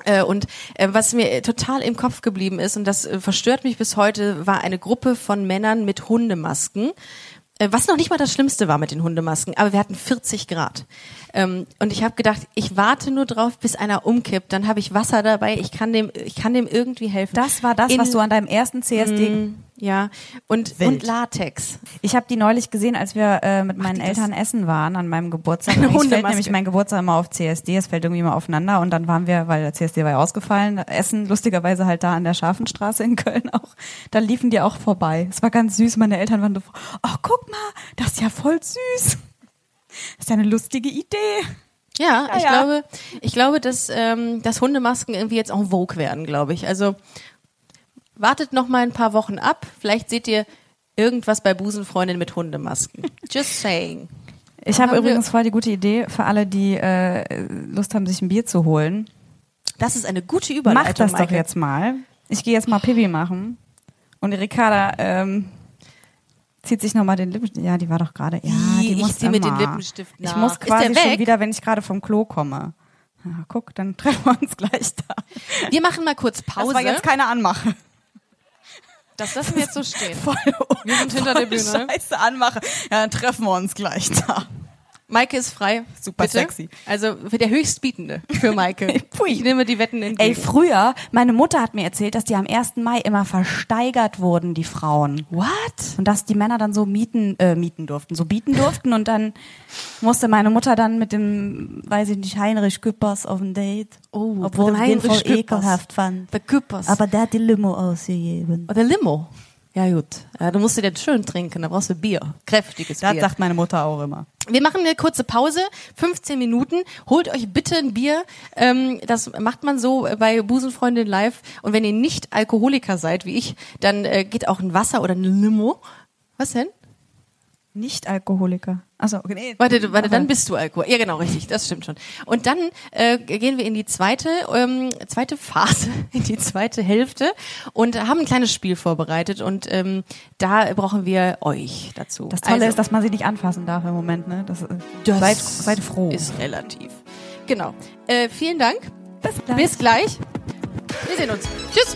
Äh, Und äh, was mir total im Kopf geblieben ist, und das äh, verstört mich bis heute, war eine Gruppe von Männern mit Hundemasken. Äh, Was noch nicht mal das Schlimmste war mit den Hundemasken, aber wir hatten 40 Grad. Ähm, Und ich habe gedacht, ich warte nur drauf, bis einer umkippt. Dann habe ich Wasser dabei. Ich kann dem, ich kann dem irgendwie helfen. Das war das, In- was du an deinem ersten CSD. Ja. Und Wild. und Latex. Ich habe die neulich gesehen, als wir äh, mit meinen die das- Eltern essen waren an meinem Geburtstag. (laughs) Eine Eigentlich fällt nämlich mein Geburtstag immer auf CSD. Es fällt irgendwie immer aufeinander. Und dann waren wir, weil der CSD war ja ausgefallen, essen lustigerweise halt da an der Scharfenstraße in Köln auch. Da liefen die auch vorbei. Es war ganz süß. Meine Eltern waren so, oh guck mal, das ist ja voll süß. Das ist ja eine lustige Idee. Ja, Ja, ich ja. glaube, ich glaube, dass, ähm, dass Hundemasken irgendwie jetzt en vogue werden, glaube ich. Also wartet noch mal ein paar Wochen ab. Vielleicht seht ihr irgendwas bei Busenfreundin mit Hundemasken. (laughs) Just saying. Ich habe übrigens voll die gute Idee für alle, die äh, Lust haben, sich ein Bier zu holen. Das ist eine gute Überleitung. Mach das doch Maike. jetzt mal. Ich gehe jetzt mal Pipi machen. Und Ricarda ähm, zieht sich nochmal den Lippenstift. Ja, die war doch gerade. Ja, die Ich muss zieh mir den. Lippenstift Ich nach. muss Ist der quasi schon wieder, wenn ich gerade vom Klo komme. Ja, guck, dann (laughs) treffen wir uns gleich da. Wir machen mal kurz Pause. Das war jetzt keine Anmache. Das lassen wir jetzt so stehen. (laughs) Voll, Wir sind hinter der Bühne. Scheiße Anmache. Ja, dann treffen wir uns gleich da. Maike ist frei. Super Bitte? sexy. Also für der Höchstbietende für Maike. (laughs) Pui. ich nehme die Wetten entgegen. Ey, früher, meine Mutter hat mir erzählt, dass die am 1. Mai immer versteigert wurden, die Frauen. What? Und dass die Männer dann so mieten, äh, mieten durften, so bieten durften und dann musste meine Mutter dann mit dem, weiß ich nicht, Heinrich Küppers auf ein Date. Oh, obwohl ich den Heinrich voll Küppers. ekelhaft fand. Der Küppers. Aber der hat die Limo ausgegeben. Oder Limo. Ja gut. Ja, du musst dir das schön trinken, da brauchst du Bier. Kräftiges Das Bier. sagt meine Mutter auch immer. Wir machen eine kurze Pause, 15 Minuten. Holt euch bitte ein Bier. Ähm, das macht man so bei Busenfreundin Live. Und wenn ihr nicht Alkoholiker seid, wie ich, dann äh, geht auch ein Wasser oder ein Limo. Was denn? Nicht-Alkoholiker. Achso, okay. Nee. Warte, warte, dann bist du Alkohol. Ja, genau, richtig, das stimmt schon. Und dann äh, gehen wir in die zweite, ähm, zweite Phase, (laughs) in die zweite Hälfte und haben ein kleines Spiel vorbereitet und ähm, da brauchen wir euch dazu. Das Tolle Also, ist, dass man sie nicht anfassen darf im Moment, ne? Das, äh, das seid, seid froh. Ist relativ. Genau. Äh, vielen Dank. Bis gleich. Bis gleich. Wir sehen uns. Tschüss.